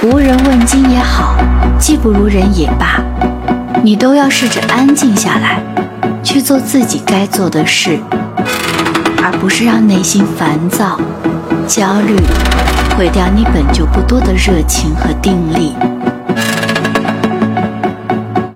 无人问津也好技不如人也罢你都要试着安静下来去做自己该做的事而不是让内心烦躁焦虑毁掉你本就不多的热情和定